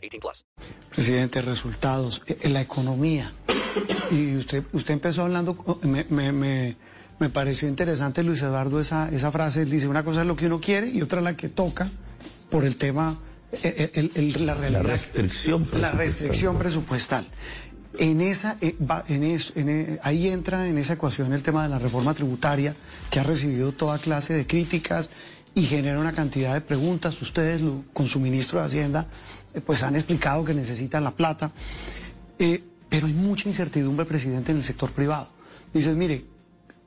18 plus. Presidente, resultados, eh, la economía. Y usted, usted empezó hablando, oh, me, me, me, me pareció interesante, Luis Eduardo, esa, esa frase. Él dice, una cosa es lo que uno quiere y otra la que toca por el tema, eh, el, el, la, realidad, la restricción La restricción presupuestal. En esa, eh, va, en eso, en, eh, ahí entra en esa ecuación el tema de la reforma tributaria, que ha recibido toda clase de críticas y genera una cantidad de preguntas. Ustedes, lo, con su ministro de Hacienda, eh, pues han explicado que necesitan la plata. Eh, pero hay mucha incertidumbre, presidente, en el sector privado. Dices, mire,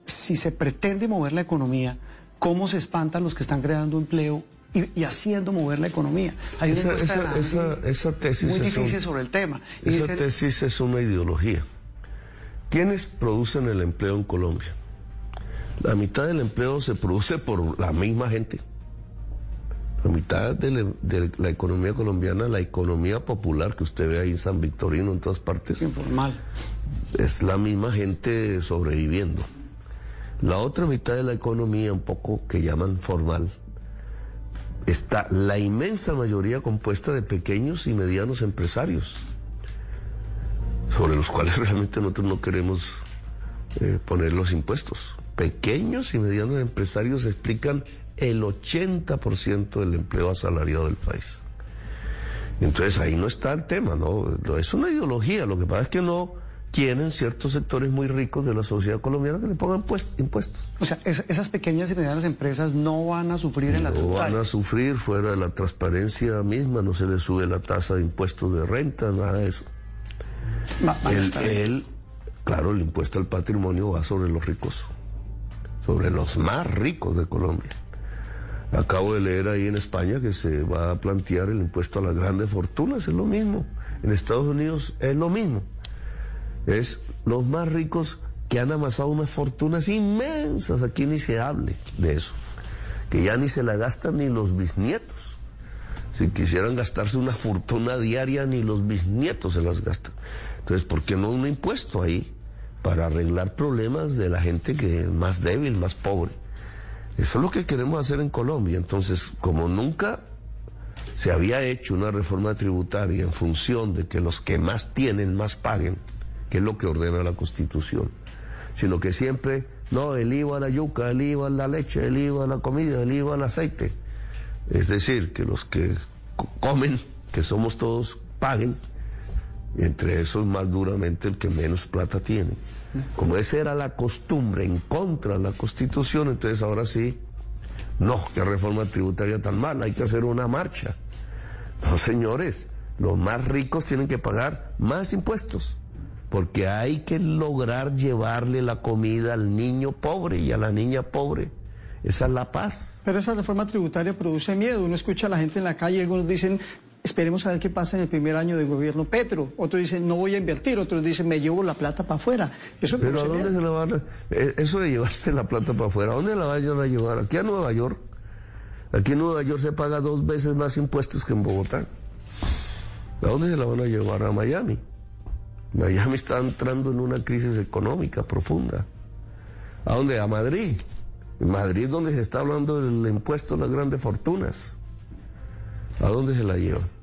si se pretende mover la economía, ¿cómo se espantan los que están creando empleo y, y, haciendo mover la economía. Hay una esa, esa, esa, esa tesis muy difícil un, sobre el tema. Y esa tesis es una ideología. ¿Quiénes producen el empleo en Colombia? La mitad del empleo se produce por la misma gente. La mitad de la, de la economía colombiana, la economía popular que usted ve ahí en San Victorino, en todas partes. Informal. Es la misma gente sobreviviendo. La otra mitad de la economía, un poco que llaman formal, está la inmensa mayoría compuesta de pequeños y medianos empresarios, sobre los cuales realmente nosotros no queremos eh, poner los impuestos. Pequeños y medianos empresarios explican el 80% del empleo asalariado del país. Entonces ahí no está el tema, ¿no? Es una ideología, lo que pasa es que no quieren ciertos sectores muy ricos de la sociedad colombiana que le pongan impuestos. O sea, es, esas pequeñas y medianas empresas no van a sufrir en la No van a sufrir fuera de la transparencia misma, no se les sube la tasa de impuestos de renta, nada de eso. El, el, claro, el impuesto al patrimonio va sobre los ricos, sobre los más ricos de Colombia. Acabo de leer ahí en España que se va a plantear el impuesto a las grandes fortunas, es lo mismo. En Estados Unidos es lo mismo es los más ricos que han amasado unas fortunas inmensas. Aquí ni se hable de eso. Que ya ni se la gastan ni los bisnietos. Si quisieran gastarse una fortuna diaria, ni los bisnietos se las gastan. Entonces, ¿por qué no un impuesto ahí? Para arreglar problemas de la gente que es más débil, más pobre. Eso es lo que queremos hacer en Colombia. Entonces, como nunca se había hecho una reforma tributaria en función de que los que más tienen más paguen, que es lo que ordena la Constitución, sino que siempre, no, el IVA a la yuca, el IVA a la leche, el IVA a la comida, el IVA al aceite. Es decir, que los que comen, que somos todos, paguen, entre esos más duramente el que menos plata tiene. Como esa era la costumbre en contra de la Constitución, entonces ahora sí, no, qué reforma tributaria tan mala, hay que hacer una marcha. No, señores, los más ricos tienen que pagar más impuestos porque hay que lograr llevarle la comida al niño pobre y a la niña pobre. Esa es la paz. Pero esa reforma tributaria produce miedo. Uno escucha a la gente en la calle, algunos dicen, esperemos a ver qué pasa en el primer año de gobierno Petro. Otros dicen, no voy a invertir. Otros dicen, me llevo la plata para afuera. Eso Pero ¿a dónde se la van a... Eh, Eso de llevarse la plata para afuera, ¿a dónde la vayan a llevar? Aquí a Nueva York. Aquí en Nueva York se paga dos veces más impuestos que en Bogotá. ¿A dónde se la van a llevar? A Miami. Miami está entrando en una crisis económica profunda. ¿A dónde? A Madrid. En Madrid donde se está hablando del impuesto a las grandes fortunas. ¿A dónde se la llevan?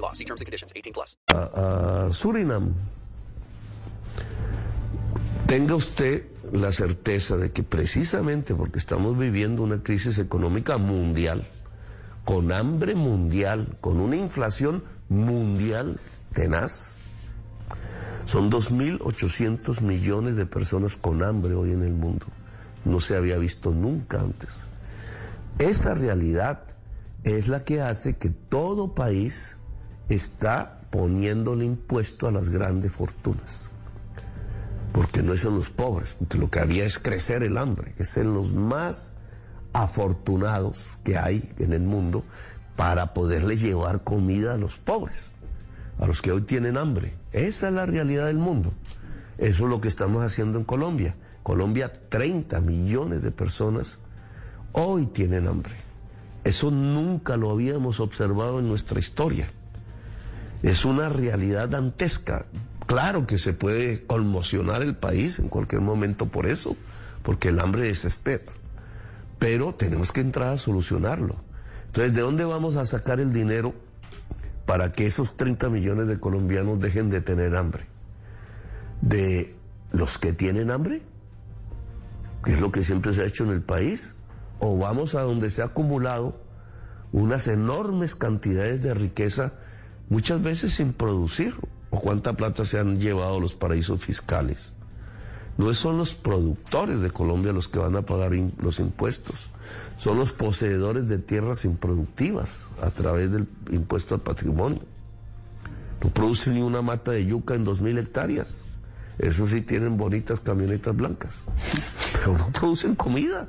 law. See terms and conditions. 18 plus. A, a Surinam. Tenga usted la certeza de que precisamente porque estamos viviendo una crisis económica mundial, con hambre mundial, con una inflación mundial tenaz. Son 2.800 millones de personas con hambre hoy en el mundo. No se había visto nunca antes. Esa realidad es la que hace que todo país está poniéndole impuesto a las grandes fortunas. Porque no es en los pobres, porque lo que había es crecer el hambre, es en los más afortunados que hay en el mundo para poderle llevar comida a los pobres, a los que hoy tienen hambre. Esa es la realidad del mundo. Eso es lo que estamos haciendo en Colombia. Colombia, 30 millones de personas hoy tienen hambre. Eso nunca lo habíamos observado en nuestra historia. Es una realidad dantesca. Claro que se puede conmocionar el país en cualquier momento por eso, porque el hambre desespera. Pero tenemos que entrar a solucionarlo. Entonces, ¿de dónde vamos a sacar el dinero para que esos 30 millones de colombianos dejen de tener hambre? ¿De los que tienen hambre? Que es lo que siempre se ha hecho en el país. ¿O vamos a donde se ha acumulado unas enormes cantidades de riqueza, muchas veces sin producir? ¿O cuánta plata se han llevado los paraísos fiscales? No son los productores de Colombia los que van a pagar los impuestos, son los poseedores de tierras improductivas a través del impuesto al patrimonio. No producen ni una mata de yuca en dos mil hectáreas. Eso sí tienen bonitas camionetas blancas, pero no producen comida.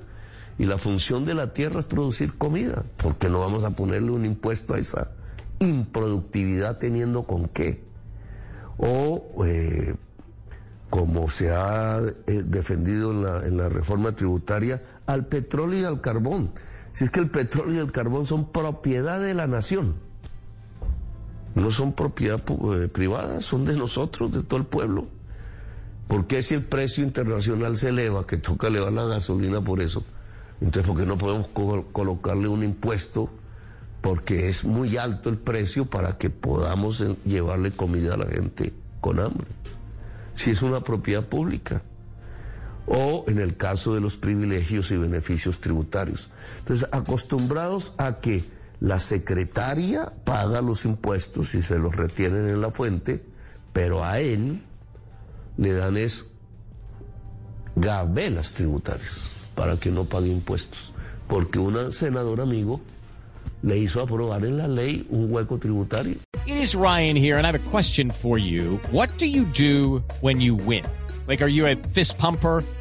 Y la función de la tierra es producir comida, porque no vamos a ponerle un impuesto a esa improductividad teniendo con qué. O eh, como se ha eh, defendido en la, reforma tributaria, al petróleo y al carbón. Si es que el petróleo y el carbón son propiedad de la nación, no son propiedad eh, privada, son de nosotros, de todo el pueblo. ¿Por qué si el precio internacional se eleva, que toca elevar la gasolina por eso? Entonces, ¿por qué no podemos colocarle un impuesto? Porque es muy alto el precio para que podamos eh, llevarle comida a la gente con hambre. Si es una propiedad pública. O en el caso de los privilegios y beneficios tributarios. Entonces, acostumbrados a que la secretaria paga los impuestos y se los retienen en la fuente, pero a él le dan es gabelas tributarias para que no pague impuestos, porque un senador amigo le hizo aprobar en la ley un hueco tributario. It is Ryan here, and I have a question for you. What do you do when you win? Like, are you a fist pumper?